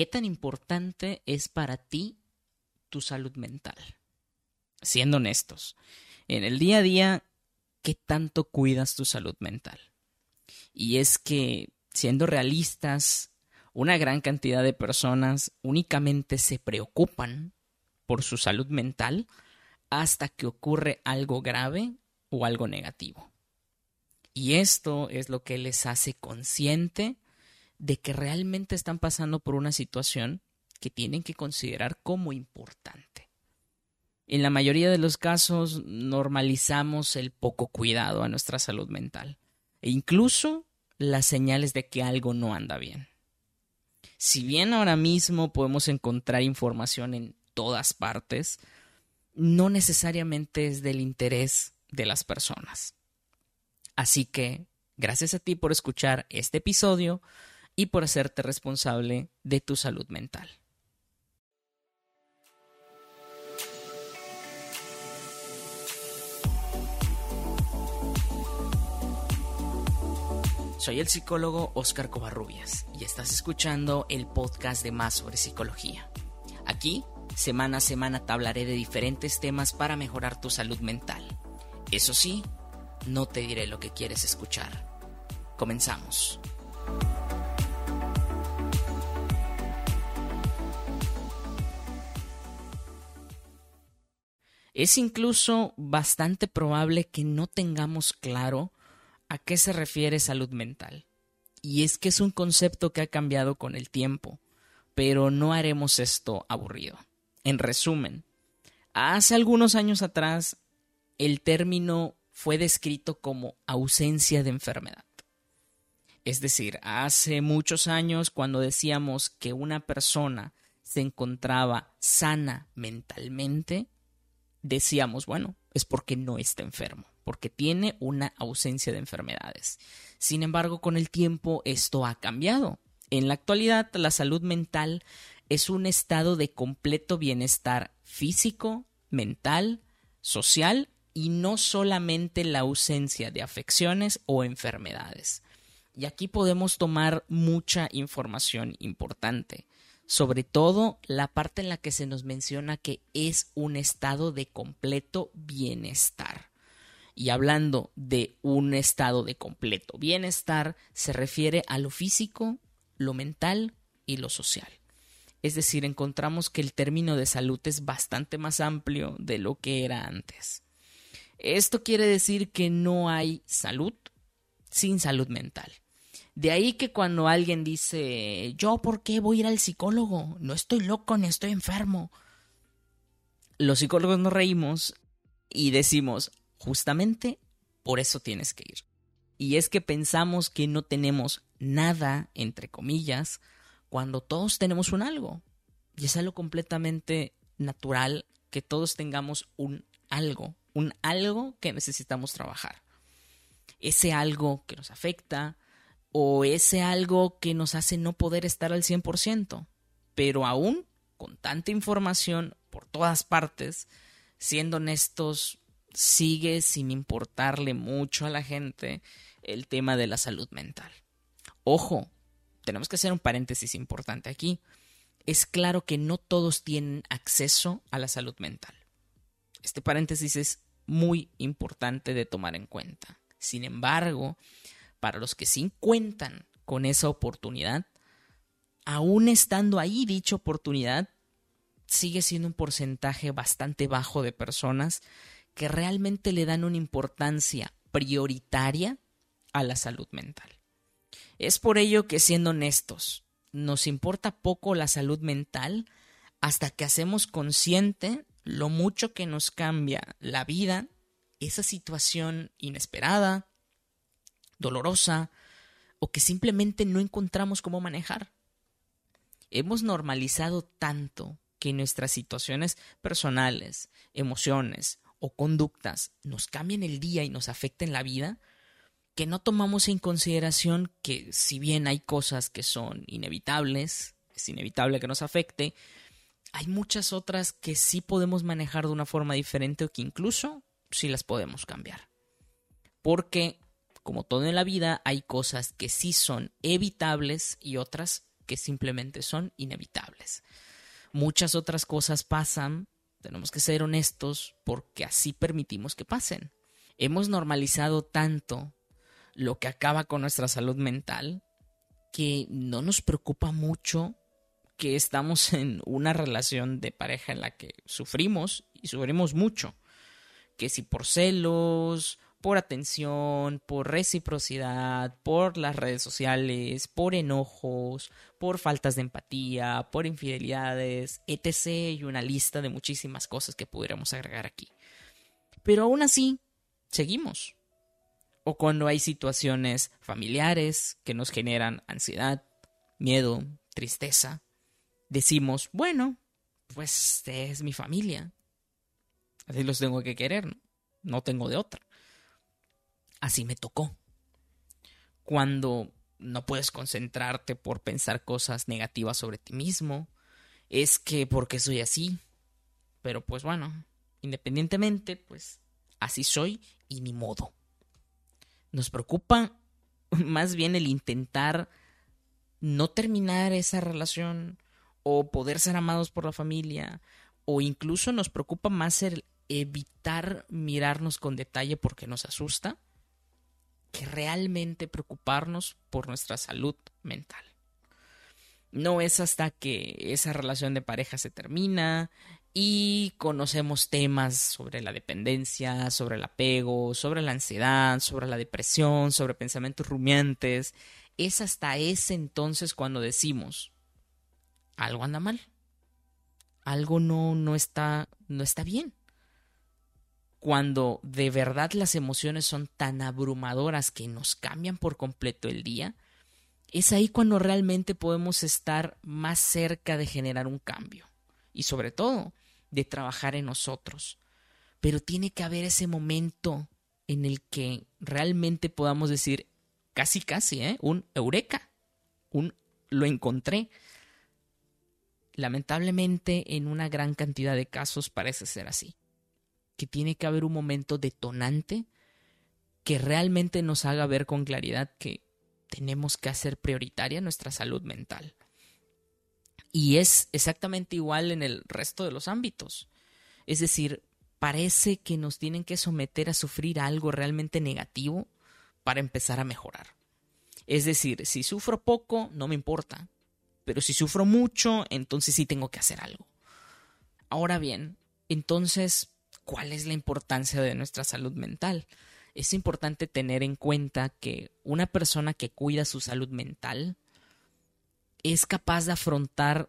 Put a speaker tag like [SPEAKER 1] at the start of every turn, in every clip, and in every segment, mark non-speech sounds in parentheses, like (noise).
[SPEAKER 1] ¿Qué tan importante es para ti tu salud mental? Siendo honestos, en el día a día, ¿qué tanto cuidas tu salud mental? Y es que, siendo realistas, una gran cantidad de personas únicamente se preocupan por su salud mental hasta que ocurre algo grave o algo negativo. Y esto es lo que les hace consciente de que realmente están pasando por una situación que tienen que considerar como importante. En la mayoría de los casos normalizamos el poco cuidado a nuestra salud mental e incluso las señales de que algo no anda bien. Si bien ahora mismo podemos encontrar información en todas partes, no necesariamente es del interés de las personas. Así que, gracias a ti por escuchar este episodio y por hacerte responsable de tu salud mental. Soy el psicólogo Oscar Covarrubias y estás escuchando el podcast de Más sobre Psicología. Aquí Semana a semana te hablaré de diferentes temas para mejorar tu salud mental. Eso sí, no te diré lo que quieres escuchar. Comenzamos. Es incluso bastante probable que no tengamos claro a qué se refiere salud mental. Y es que es un concepto que ha cambiado con el tiempo, pero no haremos esto aburrido. En resumen, hace algunos años atrás el término fue descrito como ausencia de enfermedad. Es decir, hace muchos años cuando decíamos que una persona se encontraba sana mentalmente, decíamos, bueno, es porque no está enfermo, porque tiene una ausencia de enfermedades. Sin embargo, con el tiempo esto ha cambiado. En la actualidad, la salud mental es un estado de completo bienestar físico, mental, social y no solamente la ausencia de afecciones o enfermedades. Y aquí podemos tomar mucha información importante, sobre todo la parte en la que se nos menciona que es un estado de completo bienestar. Y hablando de un estado de completo bienestar, se refiere a lo físico, lo mental y lo social. Es decir, encontramos que el término de salud es bastante más amplio de lo que era antes. Esto quiere decir que no hay salud sin salud mental. De ahí que cuando alguien dice, yo, ¿por qué voy a ir al psicólogo? No estoy loco ni estoy enfermo. Los psicólogos nos reímos y decimos, justamente por eso tienes que ir. Y es que pensamos que no tenemos nada, entre comillas, cuando todos tenemos un algo. Y es algo completamente natural que todos tengamos un algo, un algo que necesitamos trabajar. Ese algo que nos afecta o ese algo que nos hace no poder estar al 100%. Pero aún con tanta información por todas partes, siendo honestos, sigue sin importarle mucho a la gente el tema de la salud mental. Ojo, tenemos que hacer un paréntesis importante aquí. Es claro que no todos tienen acceso a la salud mental. Este paréntesis es muy importante de tomar en cuenta. Sin embargo, para los que sí cuentan con esa oportunidad, aún estando ahí dicha oportunidad, sigue siendo un porcentaje bastante bajo de personas que realmente le dan una importancia prioritaria a la salud mental. Es por ello que, siendo honestos, nos importa poco la salud mental hasta que hacemos consciente lo mucho que nos cambia la vida, esa situación inesperada, dolorosa, o que simplemente no encontramos cómo manejar. hemos normalizado tanto que nuestras situaciones personales, emociones o conductas nos cambien el día y nos afecten la vida, que no tomamos en consideración que si bien hay cosas que son inevitables, es inevitable que nos afecte, hay muchas otras que sí podemos manejar de una forma diferente o que incluso sí las podemos cambiar. Porque, como todo en la vida, hay cosas que sí son evitables y otras que simplemente son inevitables. Muchas otras cosas pasan, tenemos que ser honestos, porque así permitimos que pasen. Hemos normalizado tanto lo que acaba con nuestra salud mental que no nos preocupa mucho que estamos (laughs) en una relación de pareja en la que sufrimos y sufrimos mucho. Que si por celos, por atención, por reciprocidad, por las redes sociales, por enojos, por faltas de empatía, por infidelidades, etc. y una lista de muchísimas cosas que pudiéramos agregar aquí. Pero aún así, seguimos. O cuando hay situaciones familiares que nos generan ansiedad, miedo, tristeza, decimos, bueno, pues es mi familia. Así los tengo que querer, ¿no? no tengo de otra. Así me tocó. Cuando no puedes concentrarte por pensar cosas negativas sobre ti mismo, es que porque soy así. Pero pues bueno, independientemente, pues así soy y ni modo. Nos preocupa (laughs) más bien el intentar no terminar esa relación, o poder ser amados por la familia, o incluso nos preocupa más el evitar mirarnos con detalle porque nos asusta, que realmente preocuparnos por nuestra salud mental. No es hasta que esa relación de pareja se termina y conocemos temas sobre la dependencia, sobre el apego, sobre la ansiedad, sobre la depresión, sobre pensamientos rumiantes, es hasta ese entonces cuando decimos, algo anda mal. Algo no, no, está, no está bien. Cuando de verdad las emociones son tan abrumadoras que nos cambian por completo el día, es ahí cuando realmente podemos estar más cerca de generar un cambio. Y sobre todo, de trabajar en nosotros. Pero tiene que haber ese momento en el que realmente podamos decir, casi casi, ¿eh? un eureka, un lo encontré, Lamentablemente, en una gran cantidad de casos parece ser así. Que tiene que haber un momento detonante que realmente nos haga ver con claridad que tenemos que hacer prioritaria nuestra salud mental. Y es exactamente igual en el resto de los ámbitos. Es decir, parece que nos tienen que someter a sufrir algo realmente negativo para empezar a mejorar. Es decir, si sufro poco, no me importa pero si sufro mucho, entonces sí tengo que hacer algo. Ahora bien, entonces, ¿cuál es la importancia de nuestra salud mental? Es importante tener en cuenta que una persona que cuida su salud mental es capaz de afrontar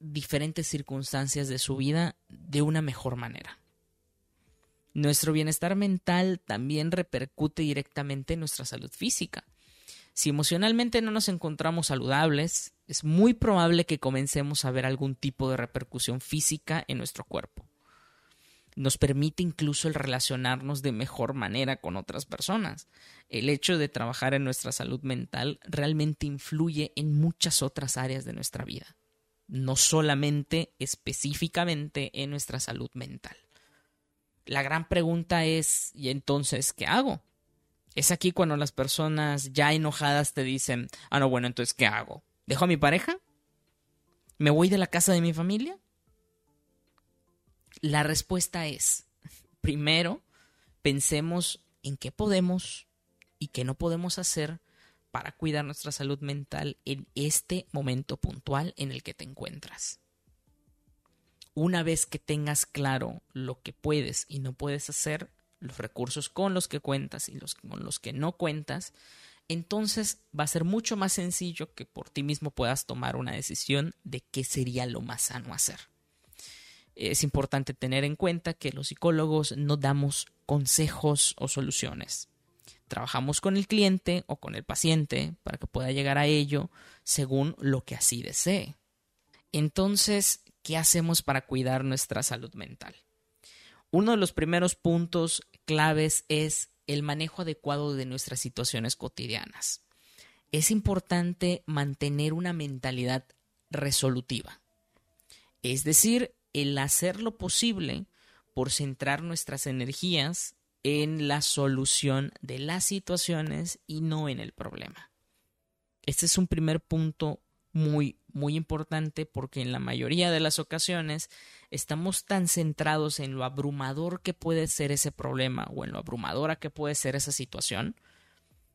[SPEAKER 1] diferentes circunstancias de su vida de una mejor manera. Nuestro bienestar mental también repercute directamente en nuestra salud física. Si emocionalmente no nos encontramos saludables, es muy probable que comencemos a ver algún tipo de repercusión física en nuestro cuerpo. Nos permite incluso el relacionarnos de mejor manera con otras personas. El hecho de trabajar en nuestra salud mental realmente influye en muchas otras áreas de nuestra vida, no solamente específicamente en nuestra salud mental. La gran pregunta es, ¿y entonces qué hago? Es aquí cuando las personas ya enojadas te dicen, ah, no, bueno, entonces, ¿qué hago? ¿Dejo a mi pareja? ¿Me voy de la casa de mi familia? La respuesta es, primero, pensemos en qué podemos y qué no podemos hacer para cuidar nuestra salud mental en este momento puntual en el que te encuentras. Una vez que tengas claro lo que puedes y no puedes hacer, los recursos con los que cuentas y los con los que no cuentas, entonces va a ser mucho más sencillo que por ti mismo puedas tomar una decisión de qué sería lo más sano hacer. Es importante tener en cuenta que los psicólogos no damos consejos o soluciones. Trabajamos con el cliente o con el paciente para que pueda llegar a ello según lo que así desee. Entonces, ¿qué hacemos para cuidar nuestra salud mental? Uno de los primeros puntos claves es el manejo adecuado de nuestras situaciones cotidianas. Es importante mantener una mentalidad resolutiva, es decir, el hacer lo posible por centrar nuestras energías en la solución de las situaciones y no en el problema. Este es un primer punto muy, muy importante porque en la mayoría de las ocasiones estamos tan centrados en lo abrumador que puede ser ese problema o en lo abrumadora que puede ser esa situación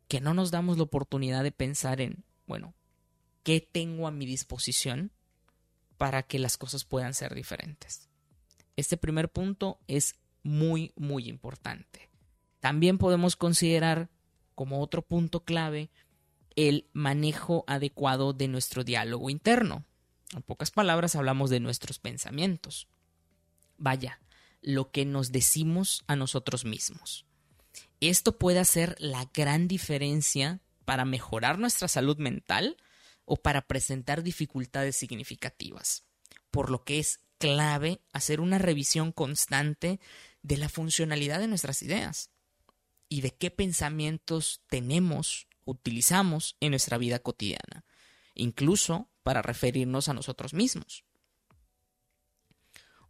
[SPEAKER 1] que no nos damos la oportunidad de pensar en, bueno, ¿qué tengo a mi disposición para que las cosas puedan ser diferentes? Este primer punto es muy, muy importante. También podemos considerar como otro punto clave el manejo adecuado de nuestro diálogo interno. En pocas palabras hablamos de nuestros pensamientos. Vaya, lo que nos decimos a nosotros mismos. Esto puede hacer la gran diferencia para mejorar nuestra salud mental o para presentar dificultades significativas, por lo que es clave hacer una revisión constante de la funcionalidad de nuestras ideas y de qué pensamientos tenemos utilizamos en nuestra vida cotidiana, incluso para referirnos a nosotros mismos.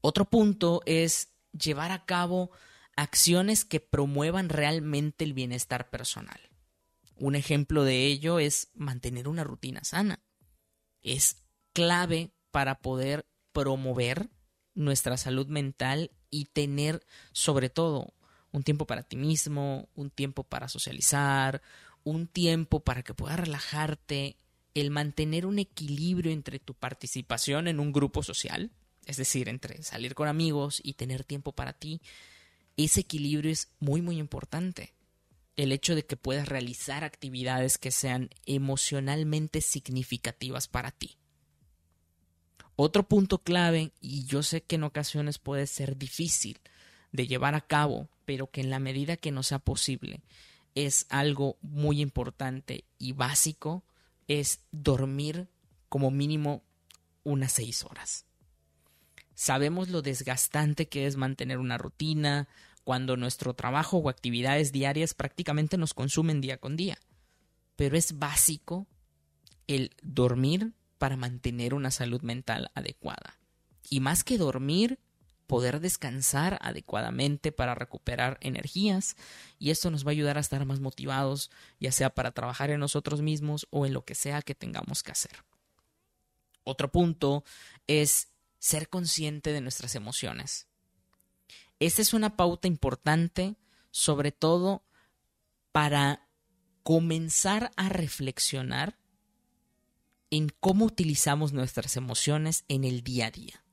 [SPEAKER 1] Otro punto es llevar a cabo acciones que promuevan realmente el bienestar personal. Un ejemplo de ello es mantener una rutina sana. Es clave para poder promover nuestra salud mental y tener sobre todo un tiempo para ti mismo, un tiempo para socializar, un tiempo para que puedas relajarte, el mantener un equilibrio entre tu participación en un grupo social, es decir, entre salir con amigos y tener tiempo para ti, ese equilibrio es muy muy importante. El hecho de que puedas realizar actividades que sean emocionalmente significativas para ti. Otro punto clave, y yo sé que en ocasiones puede ser difícil de llevar a cabo, pero que en la medida que no sea posible, es algo muy importante y básico, es dormir como mínimo unas seis horas. Sabemos lo desgastante que es mantener una rutina cuando nuestro trabajo o actividades diarias prácticamente nos consumen día con día. Pero es básico el dormir para mantener una salud mental adecuada. Y más que dormir, poder descansar adecuadamente para recuperar energías y esto nos va a ayudar a estar más motivados, ya sea para trabajar en nosotros mismos o en lo que sea que tengamos que hacer. Otro punto es ser consciente de nuestras emociones. Esta es una pauta importante, sobre todo para comenzar a reflexionar en cómo utilizamos nuestras emociones en el día a día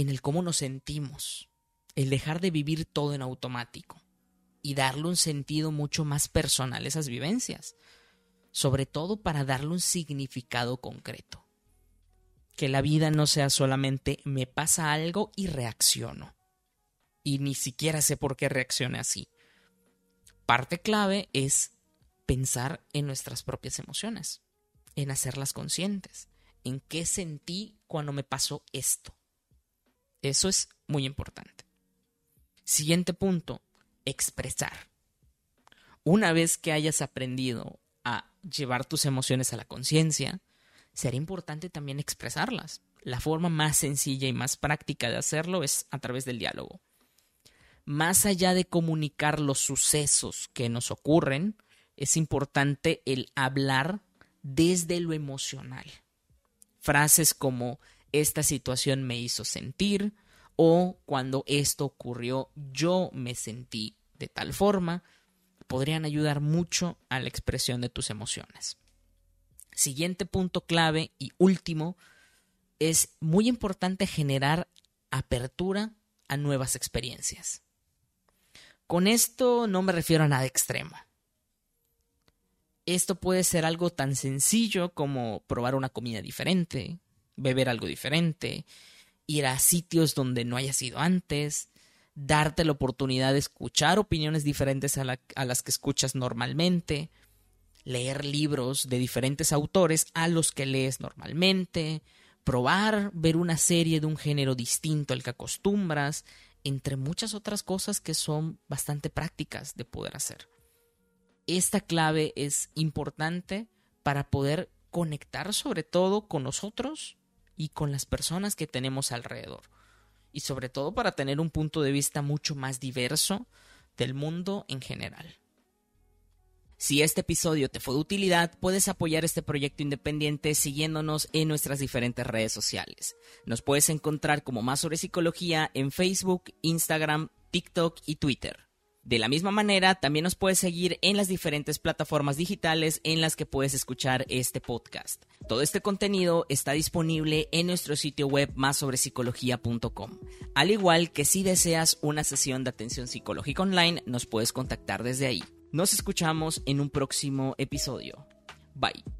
[SPEAKER 1] en el cómo nos sentimos, el dejar de vivir todo en automático y darle un sentido mucho más personal a esas vivencias, sobre todo para darle un significado concreto. Que la vida no sea solamente me pasa algo y reacciono. Y ni siquiera sé por qué reaccione así. Parte clave es pensar en nuestras propias emociones, en hacerlas conscientes, en qué sentí cuando me pasó esto eso es muy importante. Siguiente punto, expresar. Una vez que hayas aprendido a llevar tus emociones a la conciencia, será importante también expresarlas. La forma más sencilla y más práctica de hacerlo es a través del diálogo. Más allá de comunicar los sucesos que nos ocurren, es importante el hablar desde lo emocional. Frases como esta situación me hizo sentir o cuando esto ocurrió yo me sentí de tal forma, podrían ayudar mucho a la expresión de tus emociones. Siguiente punto clave y último, es muy importante generar apertura a nuevas experiencias. Con esto no me refiero a nada extremo. Esto puede ser algo tan sencillo como probar una comida diferente, beber algo diferente, ir a sitios donde no hayas ido antes, darte la oportunidad de escuchar opiniones diferentes a, las que escuchas normalmente, leer libros de diferentes autores a los que lees normalmente, probar ver una serie de un género distinto al que acostumbras, entre muchas otras cosas que son bastante prácticas de poder hacer. Esta clave es importante para poder conectar sobre todo con nosotros y con las personas que tenemos alrededor. Y sobre todo para tener un punto de vista mucho más diverso del mundo en general. Si este episodio te fue de utilidad, puedes apoyar este proyecto independiente siguiéndonos en nuestras diferentes redes sociales. Nos puedes encontrar como Más sobre Psicología en Facebook, Instagram, TikTok y Twitter. De la misma manera, también nos puedes seguir en las diferentes plataformas digitales en las que puedes escuchar este podcast. Todo este contenido está disponible en nuestro sitio web másobrepsicología.com. Al igual que si deseas una sesión de atención psicológica online, nos puedes contactar desde ahí. Nos escuchamos en un próximo episodio. Bye.